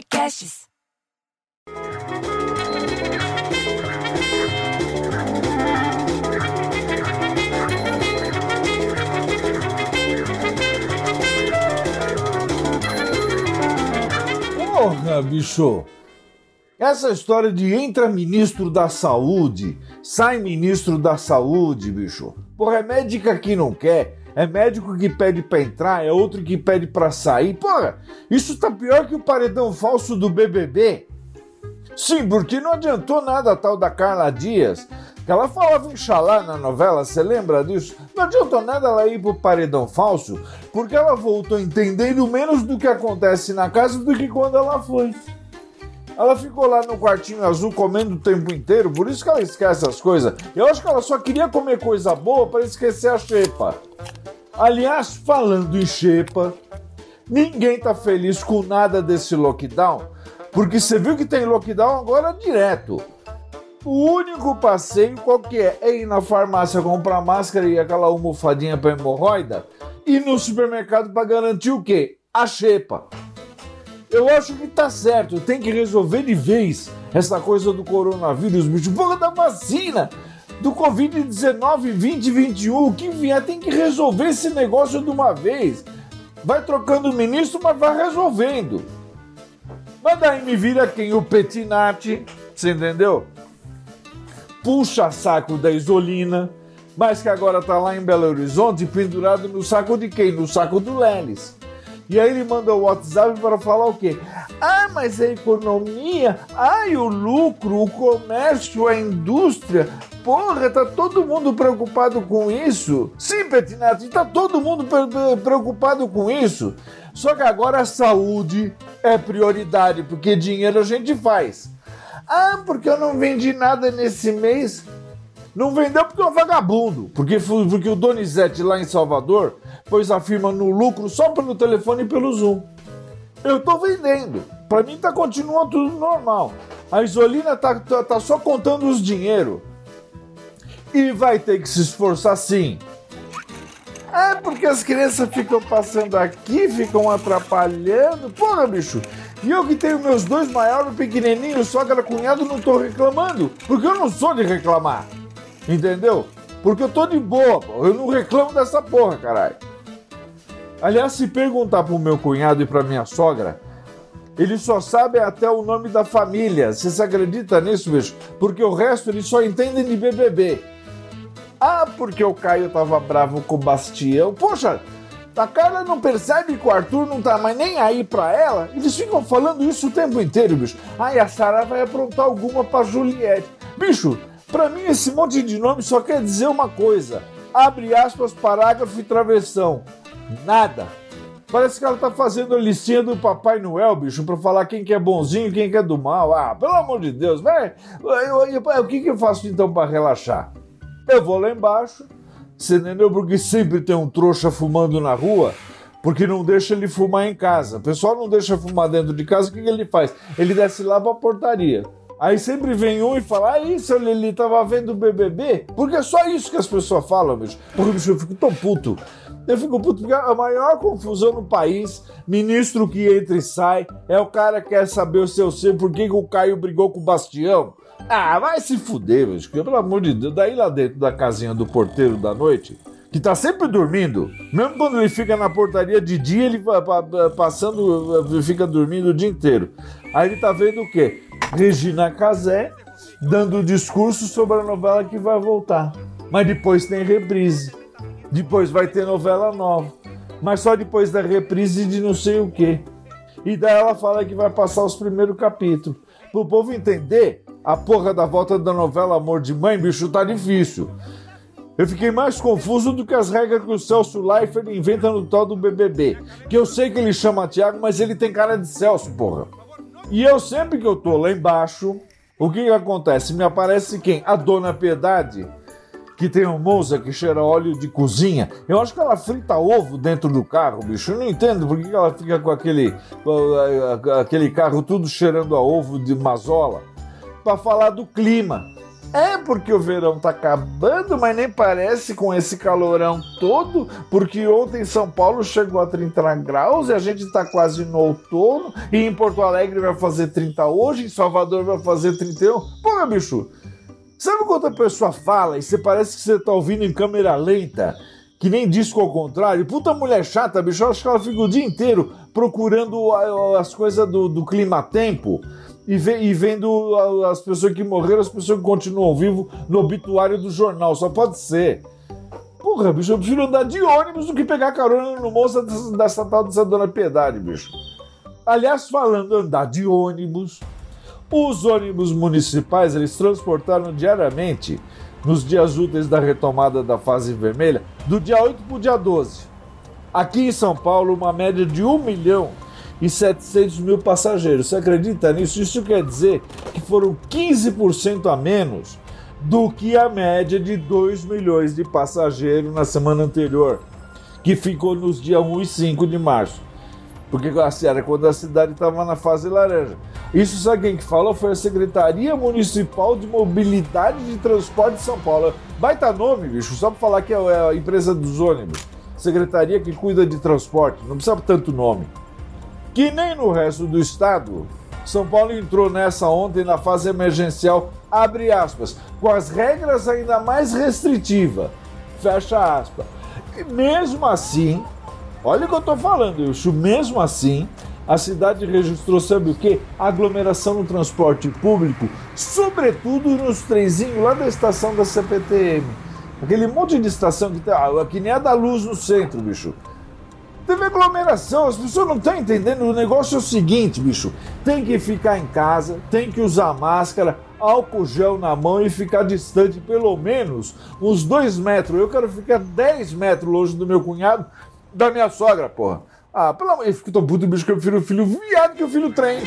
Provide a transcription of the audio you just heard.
podcasts. Porra, bicho! Essa história de entra ministro da saúde, sai ministro da saúde, bicho. Porra, é médica que não quer, é médico que pede pra entrar, é outro que pede pra sair. Porra, isso tá pior que o paredão falso do BBB. Sim, porque não adiantou nada a tal da Carla Dias, que ela falava Inxalá na novela, você lembra disso? Não adiantou nada ela ir pro paredão falso, porque ela voltou entendendo menos do que acontece na casa do que quando ela foi. Ela ficou lá no quartinho azul comendo o tempo inteiro, por isso que ela esquece as coisas. Eu acho que ela só queria comer coisa boa para esquecer a xepa. Aliás, falando em xepa, ninguém tá feliz com nada desse lockdown, porque você viu que tem lockdown agora direto. O único passeio qual que é? É ir na farmácia comprar máscara e aquela almofadinha para hemorroida e no supermercado para garantir o quê? A xepa. Eu acho que tá certo, tem que resolver de vez essa coisa do coronavírus, bicho. Porra da vacina, do Covid-19, 20, 21, o que vier tem que resolver esse negócio de uma vez. Vai trocando o ministro, mas vai resolvendo. Mas daí me vira quem? O Petinati, você entendeu? Puxa saco da Isolina, mas que agora tá lá em Belo Horizonte pendurado no saco de quem? No saco do Lelis. E aí ele manda o WhatsApp para falar o quê? Ah, mas a economia, ai, o lucro, o comércio, a indústria. Porra, tá todo mundo preocupado com isso? Sim, Petinati, tá todo mundo preocupado com isso. Só que agora a saúde é prioridade, porque dinheiro a gente faz. Ah, porque eu não vendi nada nesse mês. Não vendeu porque é um vagabundo. Porque, porque o Donizete lá em Salvador pôs a firma no lucro só pelo telefone e pelo Zoom. Eu tô vendendo. Para mim tá continua tudo normal. A Isolina tá, tá, tá só contando os dinheiro. E vai ter que se esforçar sim. É porque as crianças ficam passando aqui, ficam atrapalhando. Porra, bicho. E eu que tenho meus dois maiores pequenininhos, sogra cunhado, não tô reclamando. Porque eu não sou de reclamar. Entendeu? Porque eu tô de boa, pô. eu não reclamo dessa porra, caralho. Aliás, se perguntar pro meu cunhado e pra minha sogra, eles só sabem até o nome da família. Você se acredita nisso, bicho? Porque o resto eles só entendem de BBB. Ah, porque o Caio tava bravo com o Bastião. Poxa, a Carla não percebe que o Arthur não tá mais nem aí pra ela? Eles ficam falando isso o tempo inteiro, bicho. Ai, a Sara vai aprontar alguma pra Juliette. Bicho, para mim, esse monte de nome só quer dizer uma coisa: abre aspas, parágrafo e travessão. Nada. Parece que ela tá fazendo a listinha do Papai Noel, bicho, pra falar quem que é bonzinho e quem que é do mal. Ah, pelo amor de Deus, vai. O que, que eu faço então para relaxar? Eu vou lá embaixo, você entendeu? Porque sempre tem um trouxa fumando na rua, porque não deixa ele fumar em casa. O pessoal não deixa fumar dentro de casa, o que, que ele faz? Ele desce lá pra portaria. Aí sempre vem um e fala, aí, seu Lili, tava vendo o BBB? Porque é só isso que as pessoas falam, bicho. Porque, bicho, eu fico tão puto. Eu fico puto porque a maior confusão no país, ministro que entra e sai, é o cara que quer saber o seu ser, por que, que o Caio brigou com o Bastião. Ah, vai se fuder, bicho. Pelo amor de Deus, daí lá dentro da casinha do porteiro da noite, que tá sempre dormindo. Mesmo quando ele fica na portaria de dia, ele passando, fica dormindo o dia inteiro. Aí ele tá vendo o quê? Regina Casé dando discurso sobre a novela que vai voltar. Mas depois tem reprise. Depois vai ter novela nova. Mas só depois da reprise de não sei o que. E daí ela fala que vai passar os primeiros capítulos. Pro povo entender, a porra da volta da novela Amor de Mãe, bicho, tá difícil. Eu fiquei mais confuso do que as regras que o Celso Leifert inventa no tal do BBB. Que eu sei que ele chama Thiago, mas ele tem cara de Celso, porra. E eu sempre que eu tô lá embaixo, o que, que acontece? Me aparece quem? A Dona Piedade, que tem um moça que cheira óleo de cozinha. Eu acho que ela frita ovo dentro do carro, bicho. Eu não entendo por que ela fica com aquele, aquele carro tudo cheirando a ovo de mazola. Para falar do clima. É porque o verão tá acabando, mas nem parece com esse calorão todo, porque ontem São Paulo chegou a 30 graus e a gente tá quase no outono, e em Porto Alegre vai fazer 30 hoje, em Salvador vai fazer 31. Pô, bicho, sabe quando a pessoa fala e você parece que você tá ouvindo em câmera lenta? Que nem disco ao contrário. Puta mulher chata, bicho. Eu acho que ela fica o dia inteiro procurando as coisas do, do clima-tempo e, e vendo as pessoas que morreram, as pessoas que continuam vivos no obituário do jornal. Só pode ser. Porra, bicho, eu prefiro andar de ônibus do que pegar carona no moço dessa tal dessa Dona Piedade, bicho. Aliás, falando andar de ônibus, os ônibus municipais eles transportaram diariamente, nos dias úteis da retomada da fase vermelha, do dia 8 para o dia 12. Aqui em São Paulo, uma média de 1 milhão e 700 mil passageiros. Você acredita nisso? Isso quer dizer que foram 15% a menos do que a média de 2 milhões de passageiros na semana anterior, que ficou nos dias 1 e 5 de março. Porque assim, era quando a cidade estava na fase laranja. Isso sabe quem que falou? Foi a Secretaria Municipal de Mobilidade de Transporte de São Paulo. Baita nome, bicho, só para falar que é a empresa dos ônibus. Secretaria que cuida de transporte, não precisa tanto nome que nem no resto do estado. São Paulo entrou nessa ontem na fase emergencial, abre aspas, com as regras ainda mais restritivas, fecha aspas. E mesmo assim, olha o que eu estou falando, Wilson, mesmo assim, a cidade registrou, sabe o que? Aglomeração no transporte público, sobretudo nos trenzinhos lá da estação da CPTM. Aquele monte de estação que, tá, que nem a da luz no centro, bicho. Teve aglomeração, as pessoas não estão entendendo. O negócio é o seguinte, bicho: tem que ficar em casa, tem que usar máscara, álcool gel na mão e ficar distante pelo menos uns dois metros. Eu quero ficar 10 metros longe do meu cunhado, da minha sogra, porra. Ah, pelo amor de Deus, eu fico tão puto, bicho, que eu prefiro o filho viado que o filho trem.